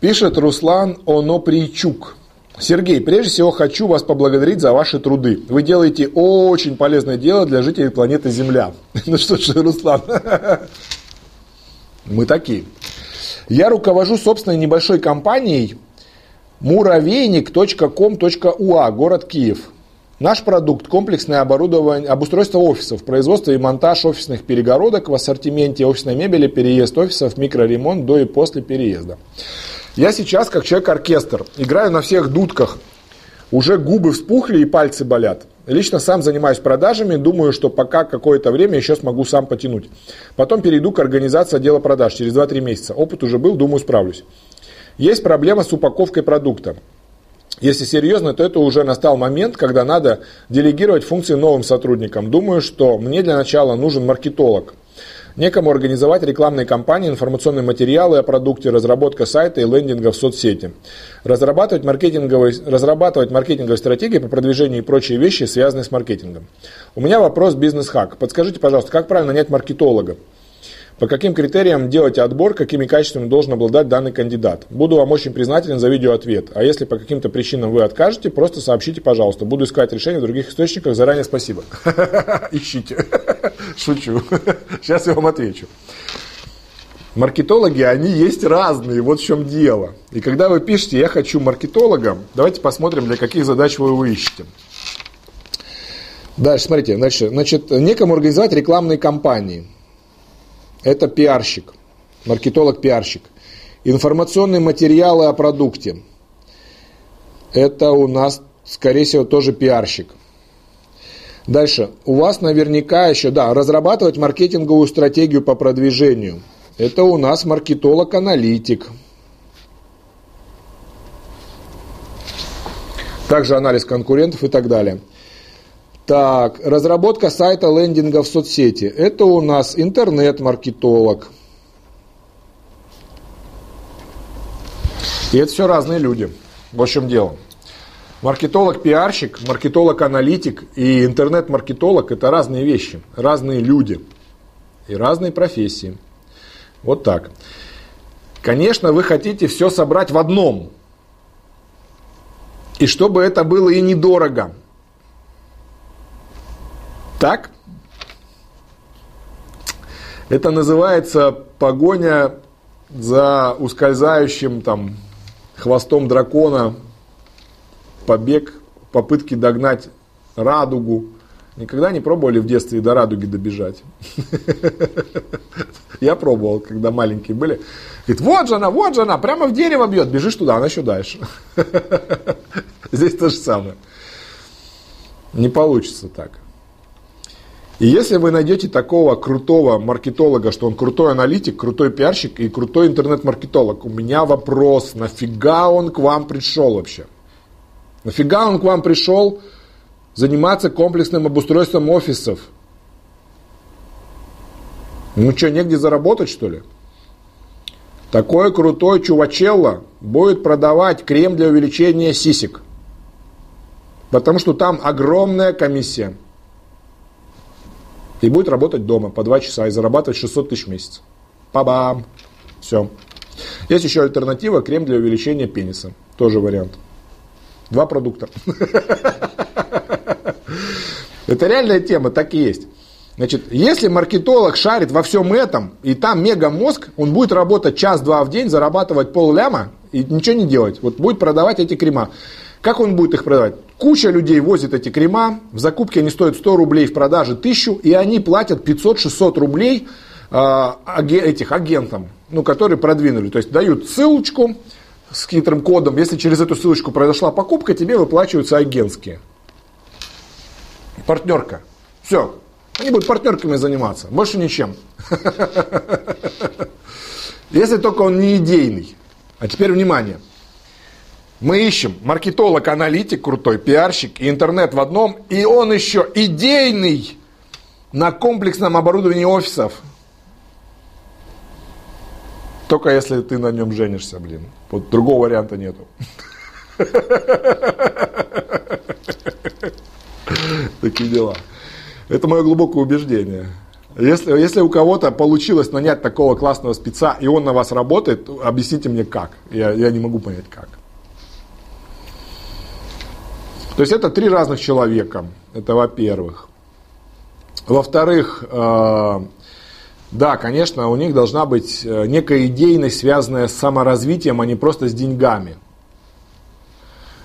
Пишет Руслан Онопричук. Сергей, прежде всего хочу вас поблагодарить за ваши труды. Вы делаете очень полезное дело для жителей планеты Земля. Ну что ж, Руслан, мы такие. Я руковожу собственной небольшой компанией муравейник.com.уа, город Киев. Наш продукт – комплексное оборудование, обустройство офисов, производство и монтаж офисных перегородок в ассортименте офисной мебели, переезд офисов, микроремонт до и после переезда. Я сейчас, как человек-оркестр, играю на всех дудках. Уже губы вспухли и пальцы болят. Лично сам занимаюсь продажами, думаю, что пока какое-то время еще смогу сам потянуть. Потом перейду к организации отдела продаж через 2-3 месяца. Опыт уже был, думаю, справлюсь. Есть проблема с упаковкой продукта. Если серьезно, то это уже настал момент, когда надо делегировать функции новым сотрудникам. Думаю, что мне для начала нужен маркетолог. Некому организовать рекламные кампании, информационные материалы о продукте, разработка сайта и лендинга в соцсети. Разрабатывать маркетинговые, разрабатывать маркетинговые стратегии по продвижению и прочие вещи, связанные с маркетингом. У меня вопрос бизнес-хак. Подскажите, пожалуйста, как правильно нанять маркетолога? По каким критериям делать отбор, какими качествами должен обладать данный кандидат? Буду вам очень признателен за видеоответ. А если по каким-то причинам вы откажете, просто сообщите, пожалуйста. Буду искать решение в других источниках. Заранее спасибо. Ищите. Шучу. Сейчас я вам отвечу. Маркетологи, они есть разные, вот в чем дело. И когда вы пишете «я хочу маркетолога», давайте посмотрим, для каких задач вы его ищете. Дальше, смотрите, значит, значит некому организовать рекламные кампании – это пиарщик, маркетолог-пиарщик. Информационные материалы о продукте. Это у нас, скорее всего, тоже пиарщик. Дальше. У вас наверняка еще, да, разрабатывать маркетинговую стратегию по продвижению. Это у нас маркетолог-аналитик. Также анализ конкурентов и так далее. Так, разработка сайта лендинга в соцсети. Это у нас интернет-маркетолог. И это все разные люди. В общем дело. Маркетолог-пиарщик, маркетолог-аналитик и интернет-маркетолог – это разные вещи, разные люди и разные профессии. Вот так. Конечно, вы хотите все собрать в одном. И чтобы это было и недорого. Так? Это называется погоня за ускользающим там хвостом дракона, побег, попытки догнать радугу. Никогда не пробовали в детстве до радуги добежать? Я пробовал, когда маленькие были. Говорит, вот же она, вот же она, прямо в дерево бьет. Бежишь туда, она еще дальше. Здесь то же самое. Не получится так. И если вы найдете такого крутого маркетолога, что он крутой аналитик, крутой пиарщик и крутой интернет-маркетолог, у меня вопрос, нафига он к вам пришел вообще? Нафига он к вам пришел заниматься комплексным обустройством офисов? Ну что, негде заработать, что ли? Такой крутой чувачелло будет продавать крем для увеличения сисек. Потому что там огромная комиссия и будет работать дома по 2 часа и зарабатывать 600 тысяч в месяц. Па-бам! Все. Есть еще альтернатива, крем для увеличения пениса. Тоже вариант. Два продукта. Это реальная тема, так и есть. Значит, если маркетолог шарит во всем этом, и там мега мозг, он будет работать час-два в день, зарабатывать пол ляма и ничего не делать. Вот будет продавать эти крема. Как он будет их продавать? Куча людей возит эти крема, в закупке они стоят 100 рублей, в продаже 1000, и они платят 500-600 рублей э, этих агентам, ну, которые продвинули. То есть дают ссылочку с хитрым кодом, если через эту ссылочку произошла покупка, тебе выплачиваются агентские. Партнерка. Все. Они будут партнерками заниматься, больше ничем. Если только он не идейный. А теперь внимание – мы ищем маркетолог, аналитик крутой, пиарщик и интернет в одном, и он еще идейный на комплексном оборудовании офисов. Только если ты на нем женишься, блин. Вот другого варианта нету. Такие дела. Это мое глубокое убеждение. Если, если у кого-то получилось нанять такого классного спеца, и он на вас работает, объясните мне как. Я, я не могу понять как. То есть это три разных человека. Это во-первых. Во-вторых, э, да, конечно, у них должна быть э, некая идейность, связанная с саморазвитием, а не просто с деньгами.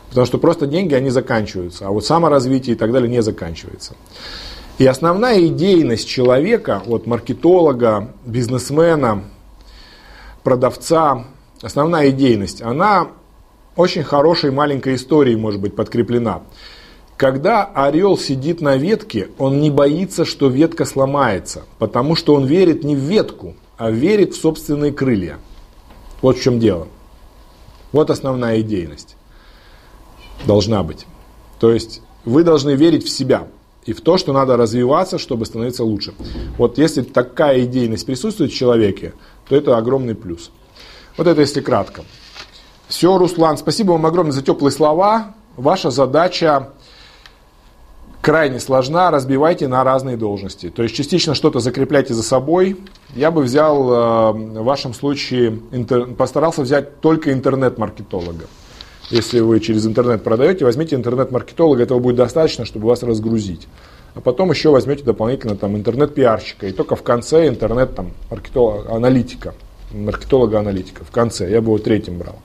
Потому что просто деньги, они заканчиваются, а вот саморазвитие и так далее не заканчивается. И основная идейность человека, вот маркетолога, бизнесмена, продавца, основная идейность, она очень хорошей маленькой историей может быть подкреплена. Когда орел сидит на ветке, он не боится, что ветка сломается, потому что он верит не в ветку, а верит в собственные крылья. Вот в чем дело. Вот основная идейность. Должна быть. То есть вы должны верить в себя и в то, что надо развиваться, чтобы становиться лучше. Вот если такая идейность присутствует в человеке, то это огромный плюс. Вот это если кратко. Все, Руслан, спасибо вам огромное за теплые слова. Ваша задача крайне сложна, разбивайте на разные должности. То есть частично что-то закрепляйте за собой. Я бы взял э, в вашем случае, постарался взять только интернет-маркетолога. Если вы через интернет продаете, возьмите интернет-маркетолога, этого будет достаточно, чтобы вас разгрузить. А потом еще возьмете дополнительно там интернет-пиарщика. И только в конце интернет там маркетолога-аналитика. Маркетолога-аналитика. В конце. Я бы его третьим брал.